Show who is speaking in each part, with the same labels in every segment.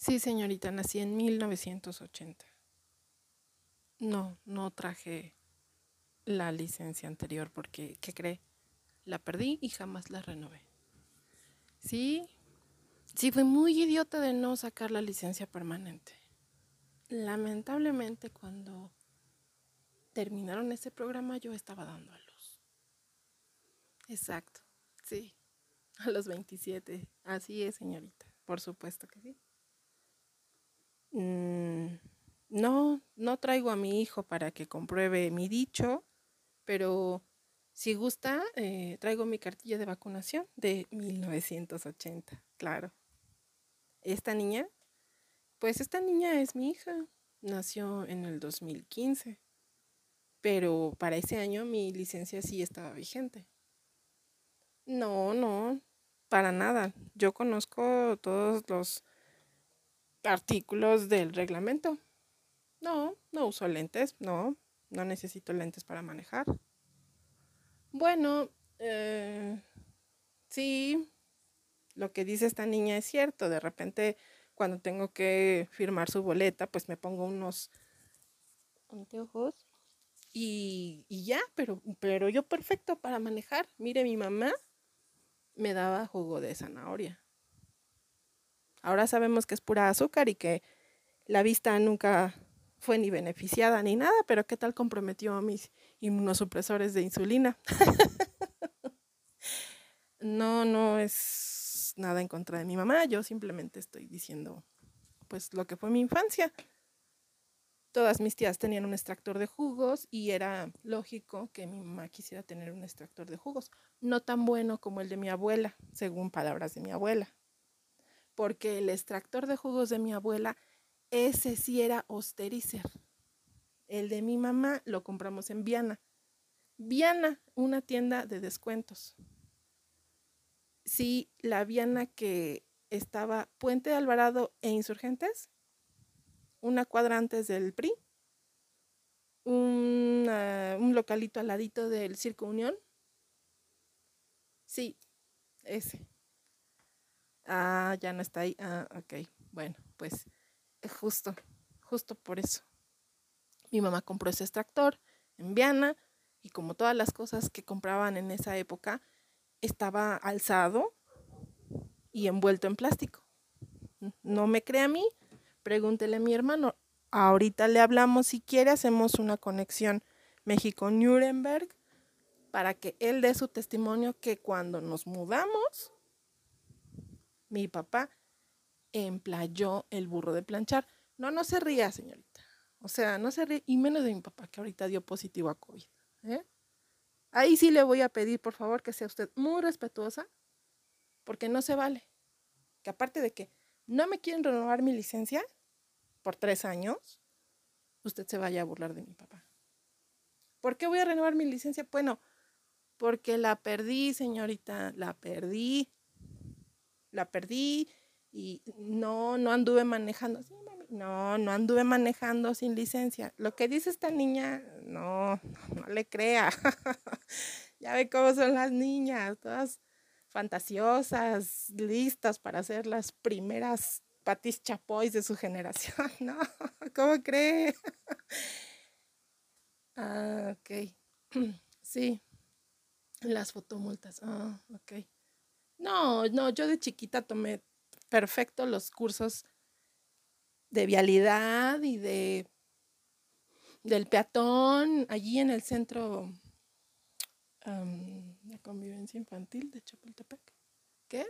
Speaker 1: Sí, señorita, nací en 1980. No, no traje la licencia anterior porque, ¿qué cree? La perdí y jamás la renové. Sí, sí, fui muy idiota de no sacar la licencia permanente. Lamentablemente, cuando terminaron ese programa, yo estaba dando a luz. Exacto, sí, a los 27. Así es, señorita, por supuesto que sí. Mm, no, no traigo a mi hijo para que compruebe mi dicho, pero si gusta, eh, traigo mi cartilla de vacunación de 1980, claro. Esta niña, pues esta niña es mi hija, nació en el 2015, pero para ese año mi licencia sí estaba vigente. No, no, para nada. Yo conozco todos los artículos del reglamento. No, no uso lentes, no, no necesito lentes para manejar. Bueno, eh, sí, lo que dice esta niña es cierto. De repente, cuando tengo que firmar su boleta, pues me pongo unos anteojos y, y ya, pero, pero yo perfecto para manejar. Mire, mi mamá me daba jugo de zanahoria. Ahora sabemos que es pura azúcar y que la vista nunca fue ni beneficiada ni nada, pero ¿qué tal comprometió a mis inmunosupresores de insulina? no, no es nada en contra de mi mamá, yo simplemente estoy diciendo pues lo que fue mi infancia. Todas mis tías tenían un extractor de jugos y era lógico que mi mamá quisiera tener un extractor de jugos, no tan bueno como el de mi abuela, según palabras de mi abuela porque el extractor de jugos de mi abuela, ese sí era Osterizer. El de mi mamá lo compramos en Viana. Viana, una tienda de descuentos. Sí, la Viana que estaba Puente de Alvarado e Insurgentes, una cuadra antes del PRI, un, un localito al ladito del Circo Unión. Sí, ese. Ah, ya no está ahí. Ah, ok. Bueno, pues justo, justo por eso. Mi mamá compró ese extractor en Viana y como todas las cosas que compraban en esa época, estaba alzado y envuelto en plástico. No me cree a mí, pregúntele a mi hermano. Ahorita le hablamos, si quiere, hacemos una conexión México-Nuremberg para que él dé su testimonio que cuando nos mudamos, mi papá emplayó el burro de planchar. No, no se ría, señorita. O sea, no se ríe, y menos de mi papá, que ahorita dio positivo a COVID. ¿eh? Ahí sí le voy a pedir, por favor, que sea usted muy respetuosa, porque no se vale. Que aparte de que no me quieren renovar mi licencia por tres años, usted se vaya a burlar de mi papá. ¿Por qué voy a renovar mi licencia? Bueno, porque la perdí, señorita, la perdí la perdí y no, no anduve manejando. no, no anduve manejando sin licencia. Lo que dice esta niña, no, no le crea. ya ve cómo son las niñas, todas fantasiosas, listas para ser las primeras patis chapois de su generación. No, ¿cómo cree? ah, ok. sí, las fotomultas. Ah, ok. No, no, yo de chiquita tomé perfecto los cursos de vialidad y de del peatón allí en el centro de convivencia infantil de Chapultepec. ¿Qué?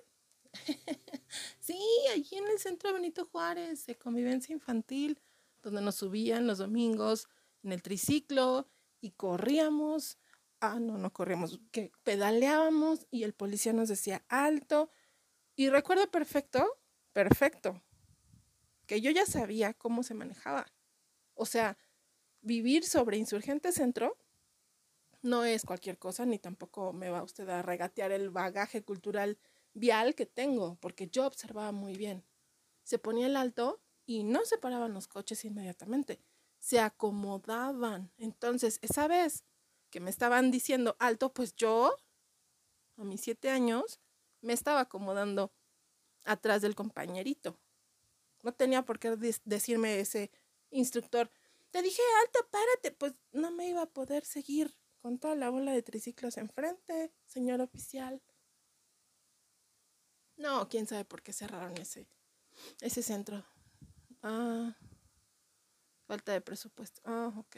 Speaker 1: sí, allí en el centro Benito Juárez de convivencia infantil, donde nos subían los domingos en el triciclo y corríamos ah, no, no corríamos, que pedaleábamos y el policía nos decía alto. Y recuerdo perfecto, perfecto, que yo ya sabía cómo se manejaba. O sea, vivir sobre Insurgente Centro no es cualquier cosa, ni tampoco me va usted a regatear el bagaje cultural vial que tengo, porque yo observaba muy bien. Se ponía el alto y no se paraban los coches inmediatamente, se acomodaban. Entonces, esa vez que me estaban diciendo alto, pues yo, a mis siete años, me estaba acomodando atrás del compañerito. No tenía por qué decirme ese instructor, te dije, alto, párate, pues no me iba a poder seguir con toda la bola de triciclos enfrente, señor oficial. No, quién sabe por qué cerraron ese, ese centro. Ah, falta de presupuesto. Ah, ok.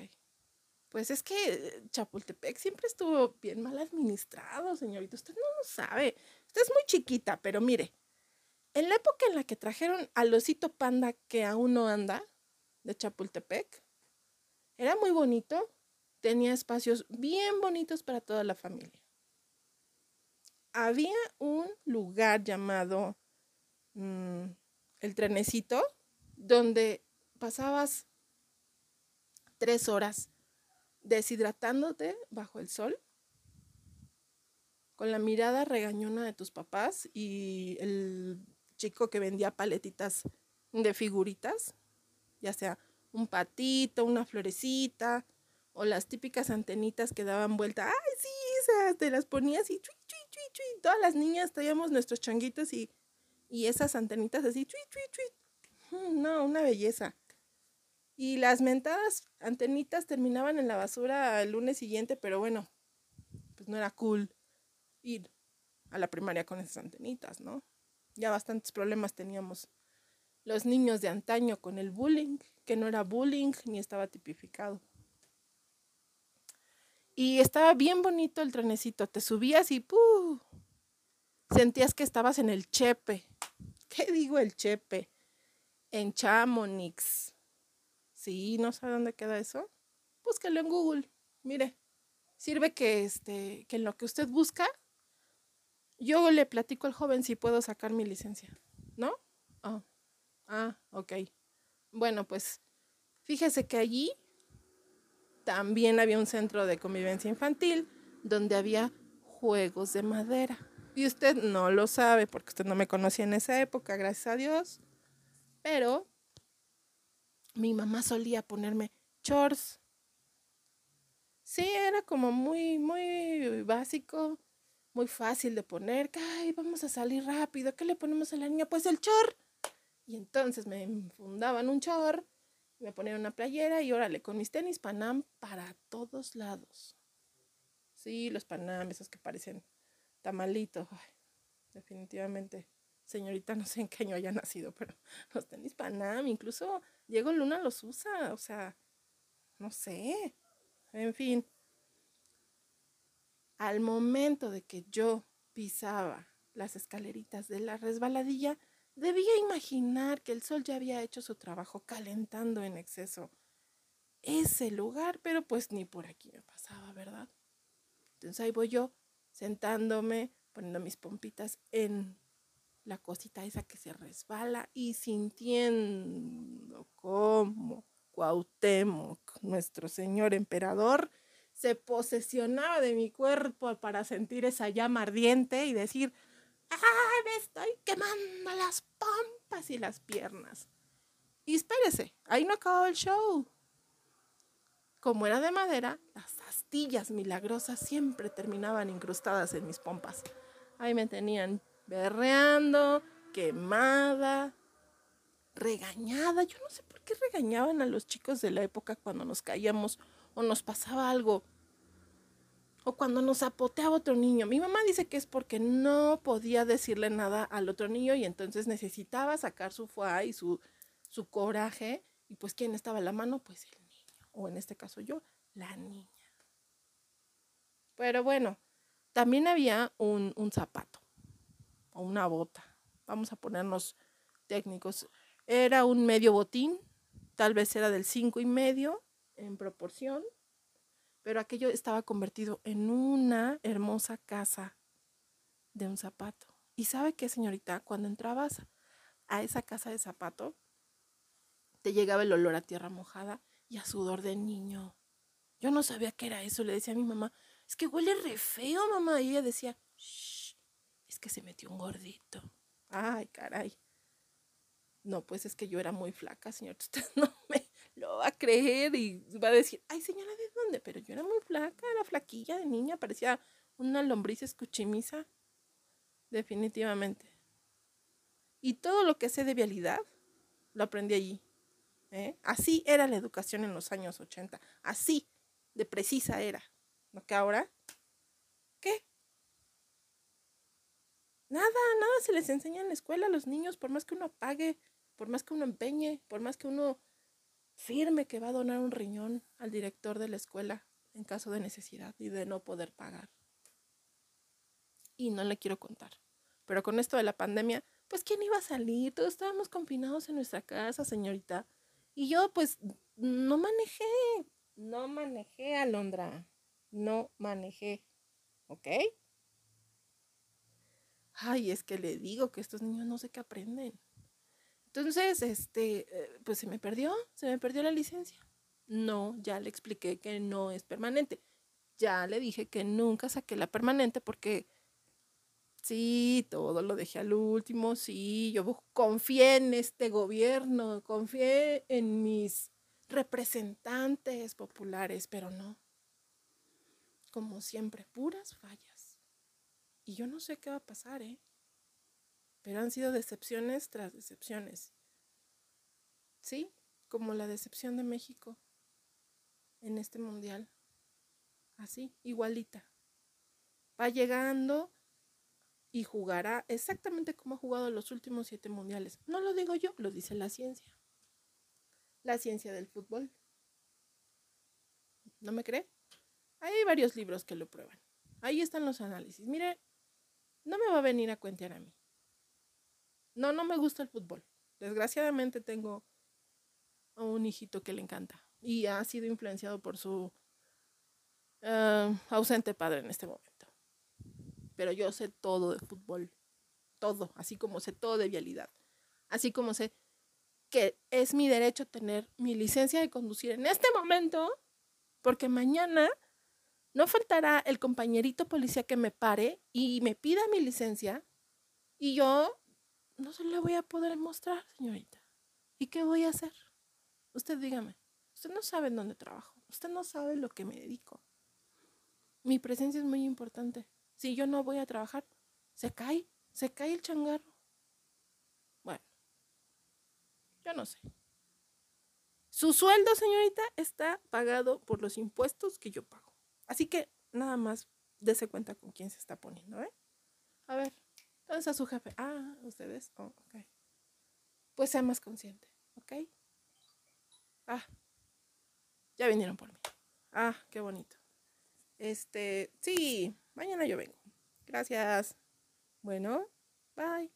Speaker 1: Pues es que Chapultepec siempre estuvo bien mal administrado, señorita. Usted no lo sabe. Usted es muy chiquita, pero mire, en la época en la que trajeron al osito panda que aún no anda, de Chapultepec, era muy bonito, tenía espacios bien bonitos para toda la familia. Había un lugar llamado mm, el trenecito, donde pasabas tres horas deshidratándote bajo el sol, con la mirada regañona de tus papás y el chico que vendía paletitas de figuritas, ya sea un patito, una florecita, o las típicas antenitas que daban vuelta. ¡Ay, sí! Te las ponías y chui, chui, chui, chui. Todas las niñas traíamos nuestros changuitos y, y esas antenitas así, chui, chui, chui. Mm, no, una belleza. Y las mentadas antenitas terminaban en la basura el lunes siguiente, pero bueno, pues no era cool ir a la primaria con esas antenitas, ¿no? Ya bastantes problemas teníamos los niños de antaño con el bullying, que no era bullying ni estaba tipificado. Y estaba bien bonito el trenecito, te subías y ¡puh! sentías que estabas en el Chepe. ¿Qué digo el Chepe? En Chamonix. Sí, ¿no sabe dónde queda eso? Búscalo en Google. Mire, sirve que este que en lo que usted busca yo le platico al joven si puedo sacar mi licencia, ¿no? Ah, ah, ok. Bueno, pues fíjese que allí también había un centro de convivencia infantil donde había juegos de madera. Y usted no lo sabe porque usted no me conocía en esa época, gracias a Dios. Pero mi mamá solía ponerme chores. Sí, era como muy, muy básico muy fácil de poner, ay, vamos a salir rápido, ¿qué le ponemos a la niña? Pues el chor. Y entonces me fundaban un chor, me ponían una playera y órale, con mis tenis Panam para todos lados. Sí, los Panam, esos que parecen tamalitos. definitivamente, señorita, no sé en qué año haya nacido, pero los tenis Panam, incluso Diego Luna los usa, o sea, no sé. En fin, al momento de que yo pisaba las escaleritas de la resbaladilla, debía imaginar que el sol ya había hecho su trabajo calentando en exceso ese lugar, pero pues ni por aquí me pasaba, ¿verdad? Entonces ahí voy yo, sentándome, poniendo mis pompitas en la cosita esa que se resbala y sintiendo como Cuauhtémoc, nuestro señor emperador, se posesionaba de mi cuerpo para sentir esa llama ardiente y decir, ¡ay, me estoy quemando las pompas y las piernas! Y espérese, ahí no acabó el show. Como era de madera, las astillas milagrosas siempre terminaban incrustadas en mis pompas. Ahí me tenían berreando, quemada, regañada. Yo no sé por qué regañaban a los chicos de la época cuando nos caíamos o nos pasaba algo o cuando nos apoteaba otro niño. Mi mamá dice que es porque no podía decirle nada al otro niño y entonces necesitaba sacar su fuá y su, su coraje. Y pues, ¿quién estaba en la mano? Pues el niño. O en este caso yo, la niña. Pero bueno, también había un, un zapato o una bota. Vamos a ponernos técnicos. Era un medio botín, tal vez era del cinco y medio en proporción pero aquello estaba convertido en una hermosa casa de un zapato. ¿Y sabe qué, señorita? Cuando entrabas a esa casa de zapato, te llegaba el olor a tierra mojada y a sudor de niño. Yo no sabía qué era eso, le decía a mi mamá, es que huele re feo, mamá. Y ella decía, Shh, es que se metió un gordito. Ay, caray. No, pues es que yo era muy flaca, señor. Usted no me lo va a creer y va a decir, ay, señora, ¿de dónde? Pero yo era muy flaca, era flaquilla de niña, parecía una lombriz escuchimiza. Definitivamente. Y todo lo que sé de vialidad lo aprendí allí. ¿eh? Así era la educación en los años 80. Así de precisa era. ¿No que ahora? ¿Qué? Nada, nada se les enseña en la escuela a los niños, por más que uno pague, por más que uno empeñe, por más que uno firme que va a donar un riñón al director de la escuela en caso de necesidad y de no poder pagar. Y no le quiero contar. Pero con esto de la pandemia, pues ¿quién iba a salir? Todos estábamos confinados en nuestra casa, señorita. Y yo pues no manejé, no manejé, Alondra, no manejé, ¿ok? Ay, es que le digo que estos niños no sé qué aprenden. Entonces, este, eh, pues se me perdió, se me perdió la licencia. No, ya le expliqué que no es permanente. Ya le dije que nunca saqué la permanente porque sí, todo lo dejé al último, sí, yo confié en este gobierno, confié en mis representantes populares, pero no. Como siempre, puras fallas. Y yo no sé qué va a pasar, ¿eh? Pero han sido decepciones tras decepciones. ¿Sí? Como la decepción de México en este mundial. Así, igualita. Va llegando y jugará exactamente como ha jugado los últimos siete mundiales. No lo digo yo, lo dice la ciencia. La ciencia del fútbol. ¿No me cree? Hay varios libros que lo prueban. Ahí están los análisis. Mire, no me va a venir a cuentear a mí. No, no me gusta el fútbol. Desgraciadamente tengo a un hijito que le encanta y ha sido influenciado por su eh, ausente padre en este momento. Pero yo sé todo de fútbol, todo, así como sé todo de vialidad, así como sé que es mi derecho tener mi licencia de conducir en este momento, porque mañana no faltará el compañerito policía que me pare y me pida mi licencia y yo no se la voy a poder mostrar, señorita. ¿Y qué voy a hacer? Usted dígame. Usted no sabe en dónde trabajo. Usted no sabe lo que me dedico. Mi presencia es muy importante. Si yo no voy a trabajar, se cae, se cae el changarro. Bueno, yo no sé. Su sueldo, señorita, está pagado por los impuestos que yo pago. Así que nada más dése cuenta con quién se está poniendo, ¿eh? A ver. ¿Dónde está su jefe? Ah, ustedes. Oh, ok. Pues sea más consciente, ¿ok? Ah, ya vinieron por mí. Ah, qué bonito. Este, sí, mañana yo vengo. Gracias. Bueno, bye.